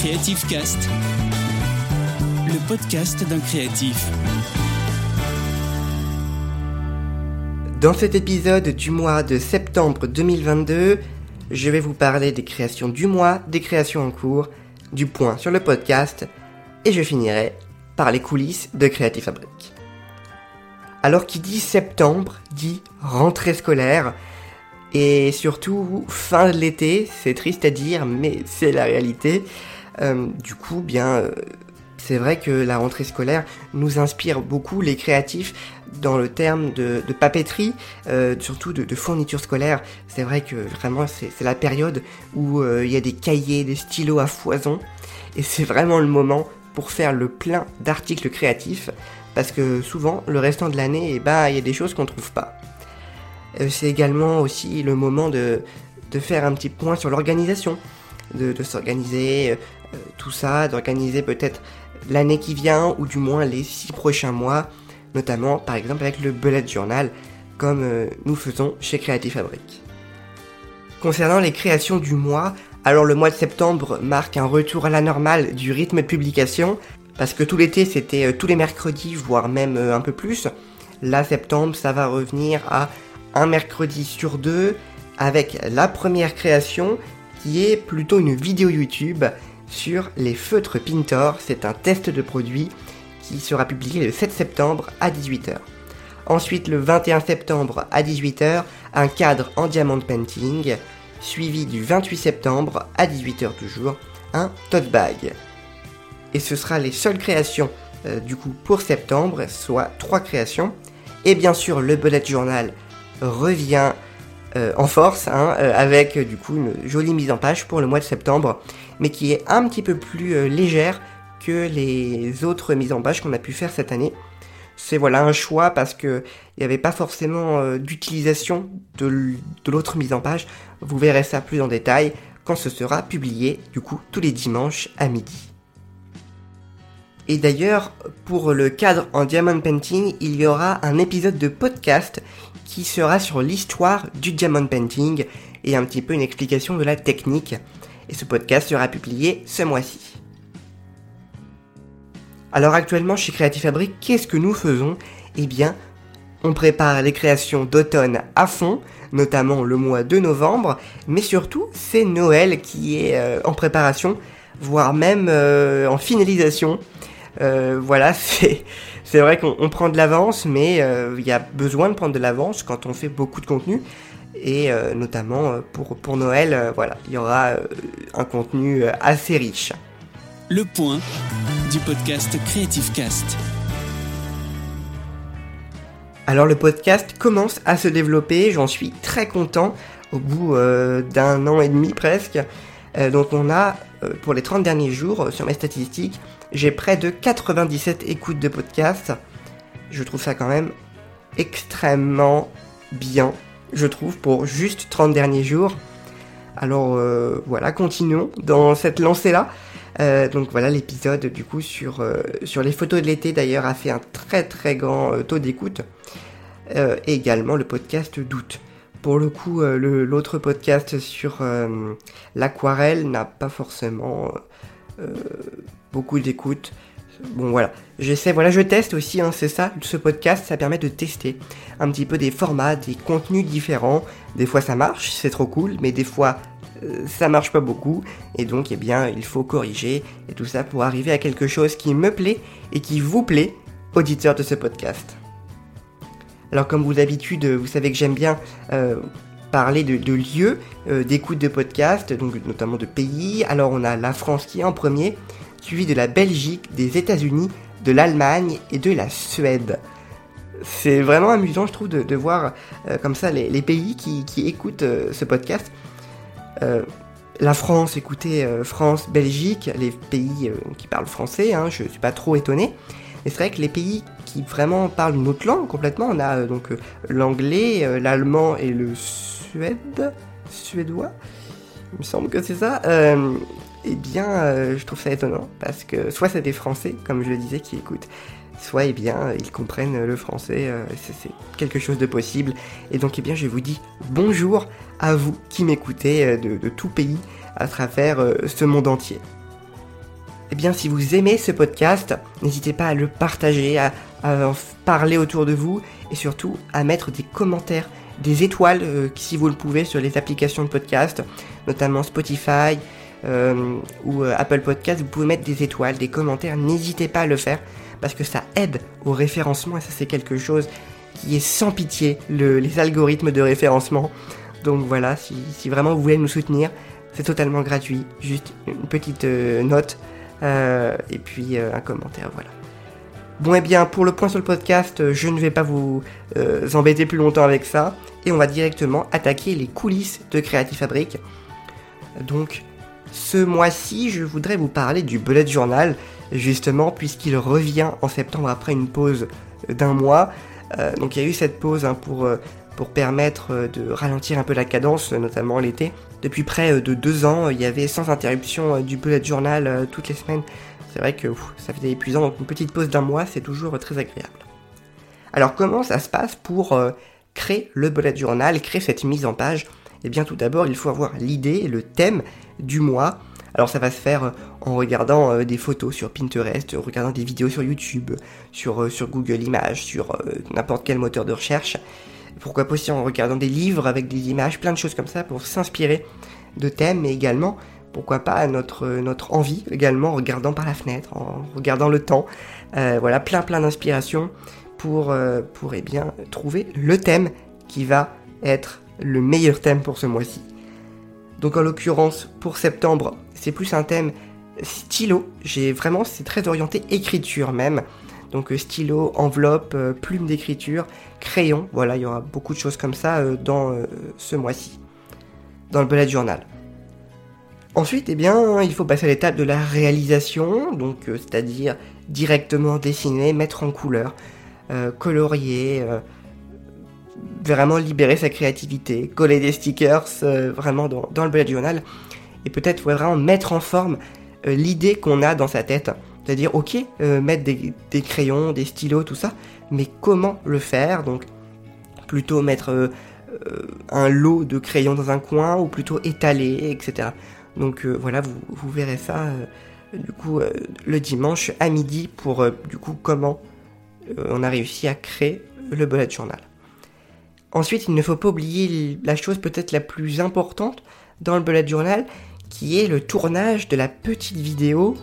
Creative Cast, le podcast d'un créatif. Dans cet épisode du mois de septembre 2022, je vais vous parler des créations du mois, des créations en cours, du point sur le podcast, et je finirai par les coulisses de Creative Fabric. Alors qui dit septembre dit rentrée scolaire, et surtout fin de l'été, c'est triste à dire, mais c'est la réalité. Euh, du coup, bien, euh, c'est vrai que la rentrée scolaire nous inspire beaucoup les créatifs dans le terme de, papeterie, euh, surtout de, de, fourniture scolaire. C'est vrai que vraiment c'est la période où il y a des cahiers, des stylos à foison, et c'est vraiment le moment pour faire le plein d'articles créatifs, parce que souvent le restant de l'année, eh ben, il y a des choses qu'on trouve pas. C'est également aussi le moment de, faire un petit point sur l'organisation, de, s'organiser, tout ça, d'organiser peut-être l'année qui vient ou du moins les six prochains mois, notamment par exemple avec le bullet journal comme euh, nous faisons chez Creative Fabric. Concernant les créations du mois, alors le mois de septembre marque un retour à la normale du rythme de publication, parce que tout l'été c'était tous les mercredis, voire même un peu plus. Là septembre ça va revenir à un mercredi sur deux avec la première création qui est plutôt une vidéo YouTube sur les feutres Pintor. C'est un test de produit qui sera publié le 7 septembre à 18h. Ensuite, le 21 septembre à 18h, un cadre en diamond painting, suivi du 28 septembre à 18h toujours, un tote bag. Et ce sera les seules créations euh, du coup pour septembre, soit trois créations. Et bien sûr le bullet journal revient euh, en force, hein, euh, avec euh, du coup une jolie mise en page pour le mois de septembre, mais qui est un petit peu plus légère que les autres mises en page qu'on a pu faire cette année. C'est voilà un choix parce que il n'y avait pas forcément d'utilisation de l'autre mise en page. Vous verrez ça plus en détail quand ce sera publié, du coup, tous les dimanches à midi. Et d'ailleurs, pour le cadre en diamond painting, il y aura un épisode de podcast qui sera sur l'histoire du diamond painting et un petit peu une explication de la technique. Et ce podcast sera publié ce mois-ci. Alors actuellement chez Creative Fabric, qu'est-ce que nous faisons? Eh bien, on prépare les créations d'automne à fond, notamment le mois de novembre, mais surtout c'est Noël qui est euh, en préparation, voire même euh, en finalisation. Euh, voilà, c'est vrai qu'on prend de l'avance, mais euh, il y a besoin de prendre de l'avance quand on fait beaucoup de contenu. Et euh, notamment pour, pour Noël, voilà, il y aura un contenu assez riche. Le point du podcast Creative Cast. Alors le podcast commence à se développer, j'en suis très content au bout d'un an et demi presque. donc on a, pour les 30 derniers jours, sur mes statistiques, j'ai près de 97 écoutes de podcast. Je trouve ça quand même extrêmement bien, je trouve, pour juste 30 derniers jours. Alors euh, voilà, continuons dans cette lancée-là. Euh, donc voilà, l'épisode du coup sur, euh, sur les photos de l'été d'ailleurs a fait un très très grand taux d'écoute. également le podcast d'août. Pour le coup, l'autre podcast sur l'aquarelle n'a pas forcément beaucoup d'écoute. Bon voilà, j'essaie, voilà, je teste aussi, hein, c'est ça, ce podcast, ça permet de tester un petit peu des formats, des contenus différents. Des fois ça marche, c'est trop cool, mais des fois euh, ça marche pas beaucoup, et donc eh bien il faut corriger et tout ça pour arriver à quelque chose qui me plaît et qui vous plaît, auditeurs de ce podcast. Alors comme vous d'habitude, vous savez que j'aime bien euh, parler de, lieux euh, d'écoute de podcast, donc notamment de pays. Alors on a la France qui est en premier, suivi de la Belgique, des États-Unis, de l'Allemagne et de la Suède. C'est vraiment amusant, je trouve, de, voir euh, comme ça les, pays qui, écoutent euh, ce podcast. Euh, la France, écoutez, France, Belgique, les pays qui parlent français, hein, je ne suis pas trop étonné. Mais c'est vrai que les pays vraiment parlent une autre langue complètement, on a donc l'anglais, l'allemand et le suède, suédois, il me semble que c'est ça eh bien, euh, je trouve ça étonnant parce que soit c'est des Français, comme je le disais, qui écoutent, soit eh bien ils comprennent le français, euh, c'est quelque chose de possible. Et donc eh bien je vous dis bonjour à vous qui m'écoutez euh, de, tout pays à travers ce monde entier. Eh bien si vous aimez ce podcast, n'hésitez pas à le partager, à, en parler autour de vous et surtout à mettre des commentaires, des étoiles euh, si vous le pouvez sur les applications de podcast, notamment Spotify euh, ou euh, Apple Podcast. Vous pouvez mettre des étoiles, des commentaires, n'hésitez pas à le faire parce que ça aide au référencement et ça c'est quelque chose qui est sans pitié, les algorithmes de référencement. Donc voilà, si, vraiment vous voulez nous soutenir, c'est totalement gratuit, juste une petite note et puis euh, un commentaire, voilà. Bon et eh bien, pour le point sur le podcast, euh, je ne vais pas vous embêter plus longtemps avec ça, et on va directement attaquer les coulisses de Creative Fabric. Donc, ce mois-ci, je voudrais vous parler du bullet journal, justement, puisqu'il revient en septembre après une pause d'un mois. donc il y a eu cette pause hein, pour, pour permettre de ralentir un peu la cadence, notamment l'été. Depuis près euh, de deux ans, il y avait sans interruption euh, du bullet journal euh, toutes les semaines. C'est vrai que ça faisait épuisant, donc une petite pause d'un mois, c'est toujours très agréable. Alors comment ça se passe pour créer le bullet journal, créer cette mise en page? Eh bien tout d'abord, il faut avoir l'idée, le thème du mois. Alors ça va se faire en regardant des photos sur Pinterest, en regardant des vidéos sur YouTube, sur Google Images, sur n'importe quel moteur de recherche pourquoi pas aussi en regardant des livres avec des images, plein de choses comme ça pour s'inspirer de thèmes, mais également, pourquoi pas notre, notre envie, également en regardant par la fenêtre, en regardant le temps, euh, voilà, plein plein d'inspiration pour, euh, eh bien, trouver le thème qui va être le meilleur thème pour ce mois-ci. Donc en l'occurrence, pour septembre, c'est plus un thème stylo, j'ai vraiment, c'est très orienté écriture même, donc euh, stylo, enveloppe, euh, plume d'écriture, crayon. Voilà, il y aura beaucoup de choses comme ça euh, dans ce mois-ci, dans le bullet journal. Ensuite, eh bien, il faut passer à l'étape de la réalisation, donc c'est-à-dire directement dessiner, mettre en couleur, colorier, vraiment libérer sa créativité, coller des stickers vraiment dans, le bullet journal, et peut-être vraiment mettre en forme l'idée qu'on a dans sa tête. C'est-à-dire, ok, euh, mettre des, crayons, des stylos, tout ça, mais comment le faire? Donc, plutôt mettre euh, euh, un lot de crayons dans un coin, ou plutôt étaler, etc. Donc voilà, vous, verrez ça du coup le dimanche à midi pour du coup comment on a réussi à créer le bullet journal. Ensuite, il ne faut pas oublier la chose peut-être la plus importante dans le bullet journal, qui est le tournage de la petite vidéo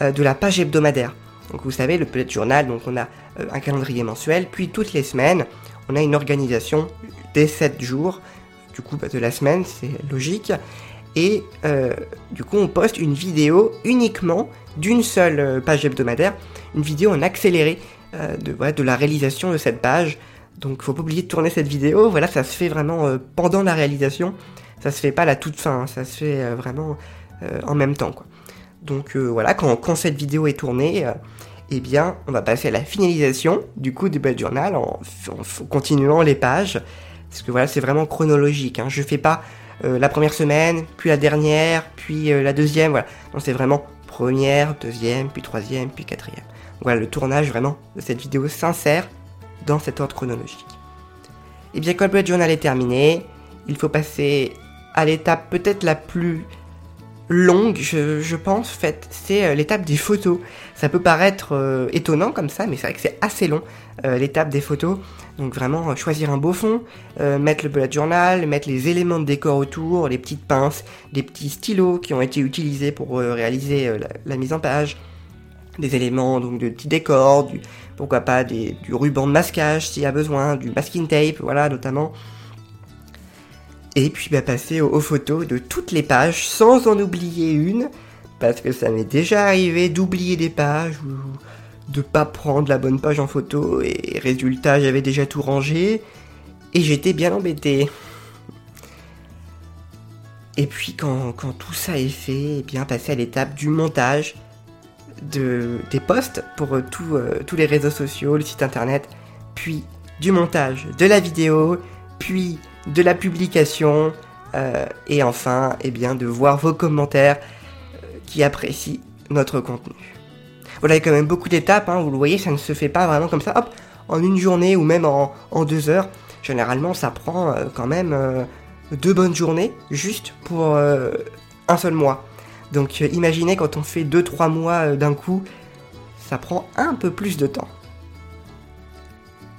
de la page hebdomadaire. Donc vous savez, le bullet journal, donc on a euh, un calendrier mensuel, puis toutes les semaines, on a une organisation des 7 jours, du coup bah, de la semaine, c'est logique, et euh, du coup on poste une vidéo uniquement d'une seule page hebdomadaire, une vidéo en accéléré de, de la réalisation de cette page. Donc faut pas oublier de tourner cette vidéo, voilà, ça se fait vraiment pendant la réalisation, ça se fait pas la toute fin, hein. ça se fait vraiment en même temps quoi. Donc euh, voilà, quand, cette vidéo est tournée, euh, eh bien, on va passer à la finalisation du coup du bullet journal en, continuant les pages. Parce que voilà, c'est vraiment chronologique. Hein. Je fais pas euh, la première semaine, puis la dernière, puis la deuxième. Voilà. Donc c'est vraiment première, deuxième, puis troisième, puis quatrième. Voilà, le tournage vraiment de cette vidéo s'insère dans cet ordre chronologique. Et eh bien, quand le bullet journal est terminé, il faut passer à l'étape peut-être la plus longue, je, pense, c'est euh, l'étape des photos. Ça peut paraître euh, étonnant comme ça, mais c'est vrai que c'est assez long, euh, l'étape des photos. Donc vraiment, choisir un beau fond, mettre le bullet journal, mettre les éléments de décor autour, les petites pinces, des petits stylos qui ont été utilisés pour réaliser la, mise en page, des éléments donc de petits décors, du, pourquoi pas du ruban de masquage s'il y a besoin, du masking tape, voilà notamment. Et puis bah, passer aux, photos de toutes les pages sans en oublier une, parce que ça m'est déjà arrivé d'oublier des pages ou de pas prendre la bonne page en photo et résultat j'avais déjà tout rangé et j'étais bien embêté. Et puis quand, tout ça est fait, et eh bien passer à l'étape du montage de, des posts pour euh, euh, tous les réseaux sociaux, le site internet, puis du montage de la vidéo, puis de la publication euh, et enfin eh bien, de voir vos commentaires euh, qui apprécient notre contenu. Voilà, il y a quand même beaucoup d'étapes, hein, vous le voyez, ça ne se fait pas vraiment comme ça, hop, en une journée ou même en, deux heures. Généralement, ça prend euh, quand même deux bonnes journées juste pour un seul mois. Donc imaginez quand on fait 2-3 mois euh, d'un coup, ça prend un peu plus de temps.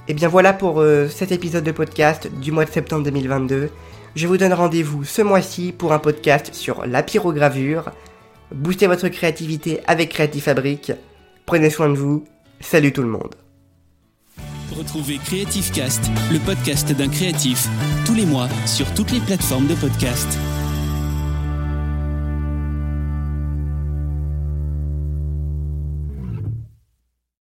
Et bien voilà pour euh, cet épisode de podcast du mois de septembre 2022. Je vous donne rendez-vous ce mois-ci pour un podcast sur la pyrogravure. Boostez votre créativité avec Creative Fabric. Prenez soin de vous. Salut tout le monde. Retrouvez Creative Cast, le podcast d'un créatif, tous les mois sur toutes les plateformes de podcast.